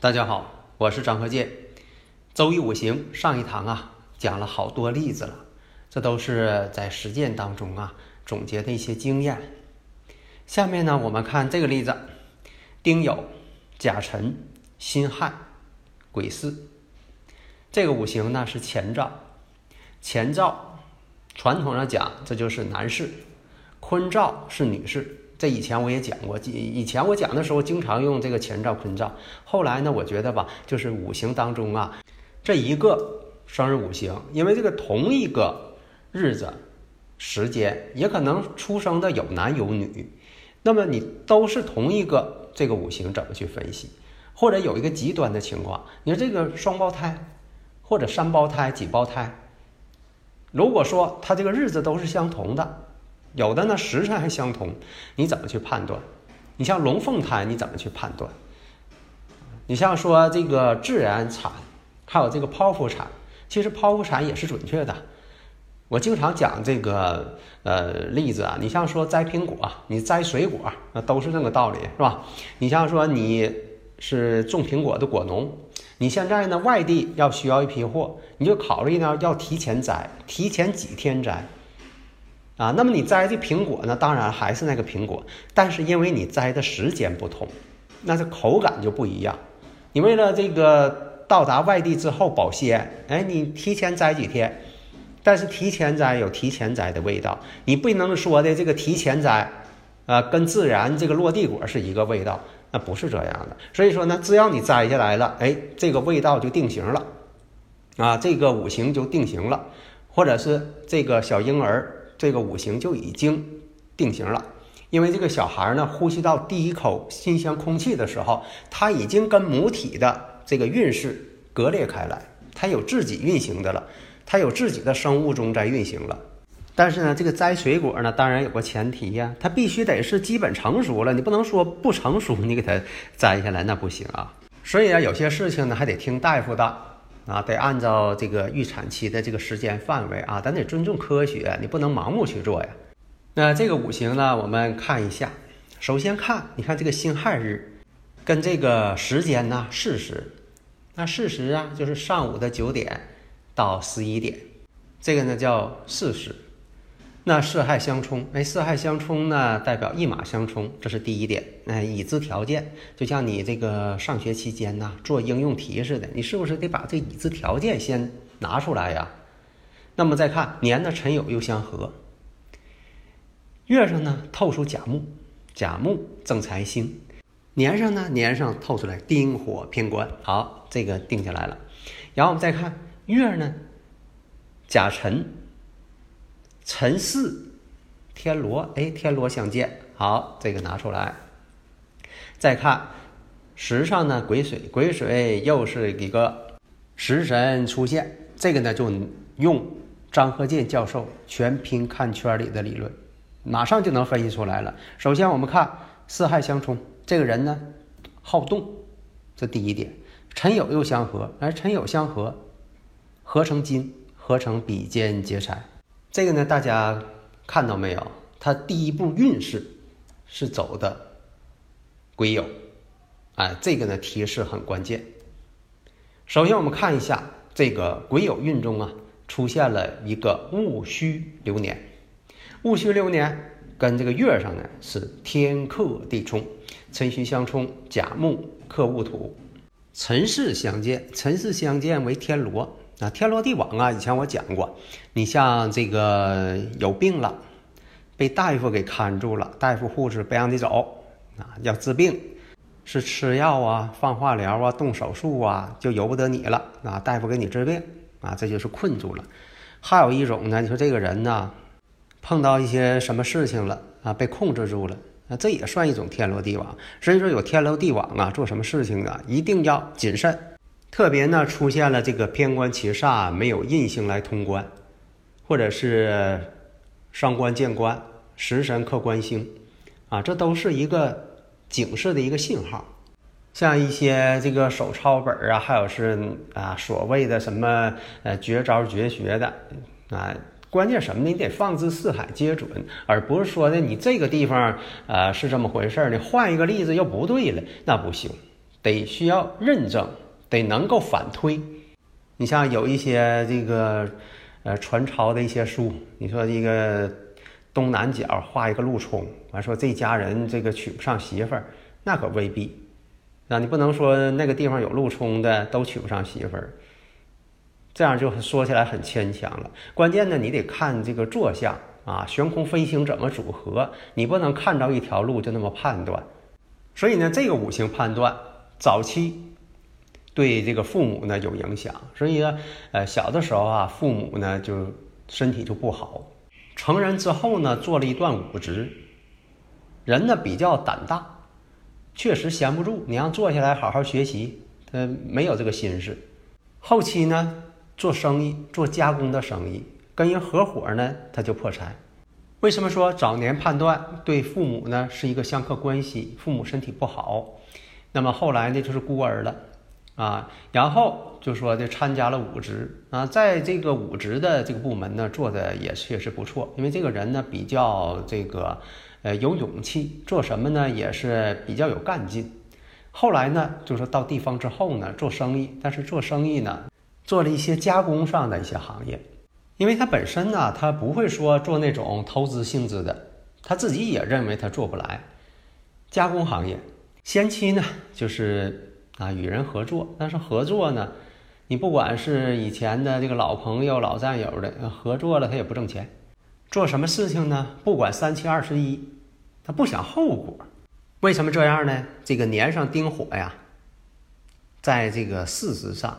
大家好，我是张和建。周易五行上一堂啊，讲了好多例子了，这都是在实践当中啊总结的一些经验。下面呢，我们看这个例子：丁酉、甲辰、辛亥、癸巳。这个五行呢是乾兆，乾兆传统上讲这就是男士，坤兆是女士。这以前我也讲过，以以前我讲的时候经常用这个前兆坤兆。后来呢，我觉得吧，就是五行当中啊，这一个生日五行，因为这个同一个日子、时间，也可能出生的有男有女，那么你都是同一个这个五行，怎么去分析？或者有一个极端的情况，你说这个双胞胎，或者三胞胎、几胞胎，如果说他这个日子都是相同的。有的呢时辰还相同，你怎么去判断？你像龙凤胎，你怎么去判断？你像说这个自然产，还有这个剖腹产，其实剖腹产也是准确的。我经常讲这个呃例子啊，你像说摘苹果，你摘水果，那都是这个道理，是吧？你像说你是种苹果的果农，你现在呢外地要需要一批货，你就考虑呢要提前摘，提前几天摘。啊，那么你摘的苹果呢？当然还是那个苹果，但是因为你摘的时间不同，那这口感就不一样。你为了这个到达外地之后保鲜，哎，你提前摘几天，但是提前摘有提前摘的味道，你不能说的这个提前摘，啊，跟自然这个落地果是一个味道，那不是这样的。所以说呢，只要你摘下来了，哎，这个味道就定型了，啊，这个五行就定型了，或者是这个小婴儿。这个五行就已经定型了，因为这个小孩呢，呼吸到第一口新鲜空气的时候，他已经跟母体的这个运势割裂开来，他有自己运行的了，他有自己的生物钟在运行了。但是呢，这个摘水果呢，当然有个前提呀，它必须得是基本成熟了，你不能说不成熟你给它摘下来，那不行啊。所以啊，有些事情呢，还得听大夫的。啊，得按照这个预产期的这个时间范围啊，咱得尊重科学，你不能盲目去做呀。那这个五行呢，我们看一下。首先看，你看这个辛亥日，跟这个时间呢，巳时。那巳时啊，就是上午的九点到十一点，这个呢叫巳时。那四害相冲，哎，四害相冲呢，代表一马相冲，这是第一点。哎，已知条件，就像你这个上学期间呐，做应用题似的，你是不是得把这已知条件先拿出来呀？那么再看年呢，辰酉又相合，月上呢透出甲木，甲木正财星，年上呢年上透出来丁火偏官，好，这个定下来了。然后我们再看月呢，甲辰。辰巳，天罗，哎，天罗相见，好，这个拿出来。再看时上呢，癸水，癸水又是一个食神出现，这个呢就用张鹤健教授全拼看圈里的理论，马上就能分析出来了。首先我们看四害相冲，这个人呢好动，这第一点。辰酉又相合，哎，辰酉相合，合成金，合成比肩劫财。这个呢，大家看到没有？它第一步运势是走的癸酉，哎，这个呢提示很关键。首先我们看一下这个癸酉运中啊，出现了一个戊戌流年。戊戌流年跟这个月上呢是天克地冲，辰戌相冲，甲木克戊土，辰巳相见，辰巳相见为天罗。啊，天罗地网啊！以前我讲过，你像这个有病了，被大夫给看住了，大夫护士不让你走啊，要治病，是吃药啊、放化疗啊、动手术啊，就由不得你了啊。大夫给你治病啊，这就是困住了。还有一种呢，你说这个人呢，碰到一些什么事情了啊，被控制住了，那这也算一种天罗地网。所以说有天罗地网啊，做什么事情啊，一定要谨慎。特别呢，出现了这个偏官七煞，没有印星来通关，或者是伤官见官、食神克官星，啊，这都是一个警示的一个信号。像一些这个手抄本啊，还有是啊所谓的什么呃绝招绝学的啊，关键什么呢？你得放之四海皆准，而不是说的你这个地方呃是这么回事儿，你换一个例子又不对了，那不行，得需要认证。得能够反推，你像有一些这个呃传抄的一些书，你说这个东南角画一个路冲，完说这家人这个娶不上媳妇儿，那可未必，啊，你不能说那个地方有路冲的都娶不上媳妇儿，这样就说起来很牵强了。关键呢，你得看这个坐向啊，悬空飞行怎么组合，你不能看着一条路就那么判断。所以呢，这个五行判断早期。对这个父母呢有影响，所以呢，呃，小的时候啊，父母呢就身体就不好。成人之后呢，做了一段武职，人呢比较胆大，确实闲不住。你让坐下来好好学习，他没有这个心思。后期呢，做生意，做加工的生意，跟人合伙呢，他就破产。为什么说早年判断对父母呢是一个相克关系？父母身体不好，那么后来呢就是孤儿了。啊，然后就说这参加了武职啊，在这个武职的这个部门呢，做的也确实不错，因为这个人呢比较这个呃有勇气，做什么呢也是比较有干劲。后来呢，就说到地方之后呢，做生意，但是做生意呢，做了一些加工上的一些行业，因为他本身呢，他不会说做那种投资性质的，他自己也认为他做不来加工行业。先期呢，就是。啊，与人合作，但是合作呢，你不管是以前的这个老朋友、老战友的合作了，他也不挣钱。做什么事情呢？不管三七二十一，他不想后果。为什么这样呢？这个年上丁火呀，在这个事实上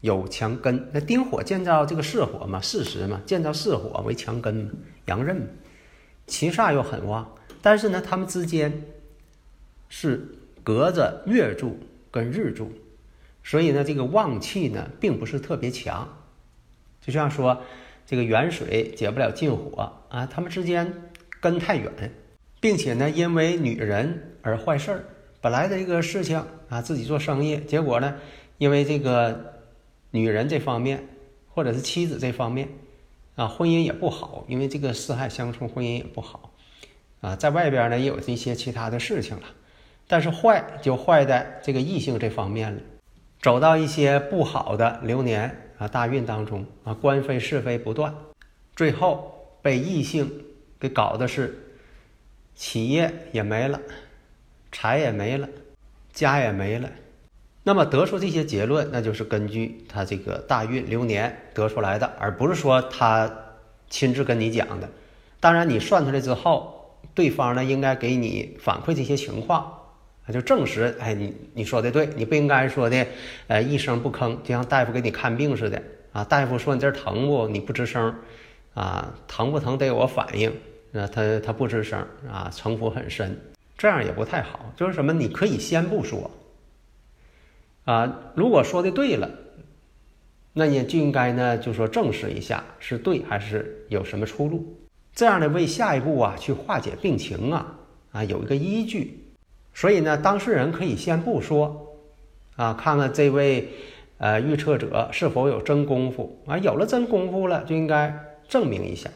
有强根。那丁火建造这个巳火嘛，事实嘛，建造巳火为强根嘛，阳刃嘛，其煞又很旺，但是呢，他们之间是隔着月柱。跟日柱，所以呢，这个旺气呢，并不是特别强。就像说，这个远水解不了近火啊，他们之间根太远，并且呢，因为女人而坏事儿。本来的一个事情啊，自己做生意，结果呢，因为这个女人这方面，或者是妻子这方面啊，婚姻也不好，因为这个四害相冲，婚姻也不好啊，在外边呢，也有一些其他的事情了。但是坏就坏在这个异性这方面了，走到一些不好的流年啊大运当中啊官非是非不断，最后被异性给搞的是企业也没了，财也没了，家也没了。那么得出这些结论，那就是根据他这个大运流年得出来的，而不是说他亲自跟你讲的。当然你算出来之后，对方呢应该给你反馈这些情况。他就证实，哎，你你说的对，你不应该说的，呃，一声不吭，就像大夫给你看病似的啊。大夫说你这儿疼不？你不吱声，啊，疼不疼得有个反应，啊，他他不吱声，啊，城府很深，这样也不太好。就是什么，你可以先不说，啊，如果说的对了，那你就应该呢，就说证实一下是对还是有什么出路，这样呢，为下一步啊去化解病情啊啊有一个依据。所以呢，当事人可以先不说，啊，看看这位呃预测者是否有真功夫啊，有了真功夫了，就应该证明一下，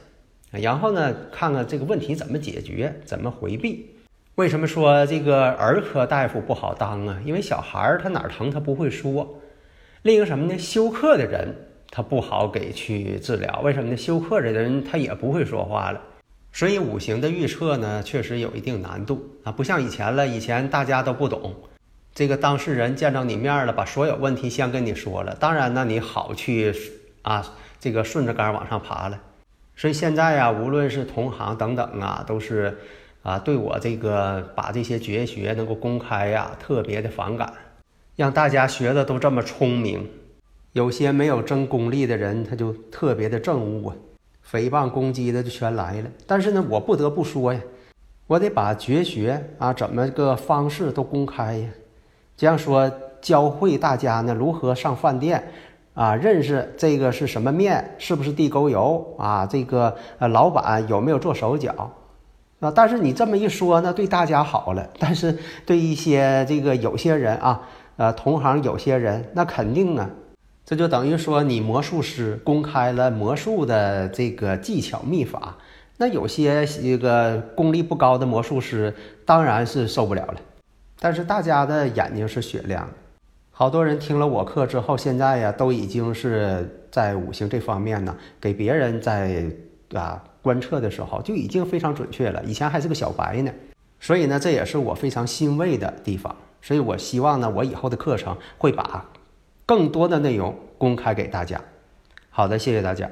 然后呢，看看这个问题怎么解决，怎么回避。为什么说这个儿科大夫不好当啊？因为小孩儿他哪儿疼他不会说。另一个什么呢？休克的人他不好给去治疗，为什么呢？休克的人他也不会说话了。所以五行的预测呢，确实有一定难度啊，不像以前了。以前大家都不懂，这个当事人见着你面了，把所有问题先跟你说了，当然呢，你好去啊，这个顺着杆往上爬了。所以现在呀，无论是同行等等啊，都是啊，对我这个把这些绝学能够公开呀，特别的反感，让大家学的都这么聪明，有些没有真功力的人，他就特别的正误啊，诽谤攻击的就全来了。但是呢，我不得不说呀，我得把绝学啊怎么个方式都公开呀，这样说教会大家呢如何上饭店啊，认识这个是什么面，是不是地沟油啊，这个呃老板有没有做手脚啊？但是你这么一说呢，对大家好了，但是对一些这个有些人啊，呃同行有些人，那肯定啊。这就等于说，你魔术师公开了魔术的这个技巧秘法，那有些一个功力不高的魔术师当然是受不了了。但是大家的眼睛是雪亮的，好多人听了我课之后，现在呀都已经是在五行这方面呢，给别人在啊观测的时候就已经非常准确了。以前还是个小白呢，所以呢，这也是我非常欣慰的地方。所以我希望呢，我以后的课程会把。更多的内容公开给大家。好的，谢谢大家。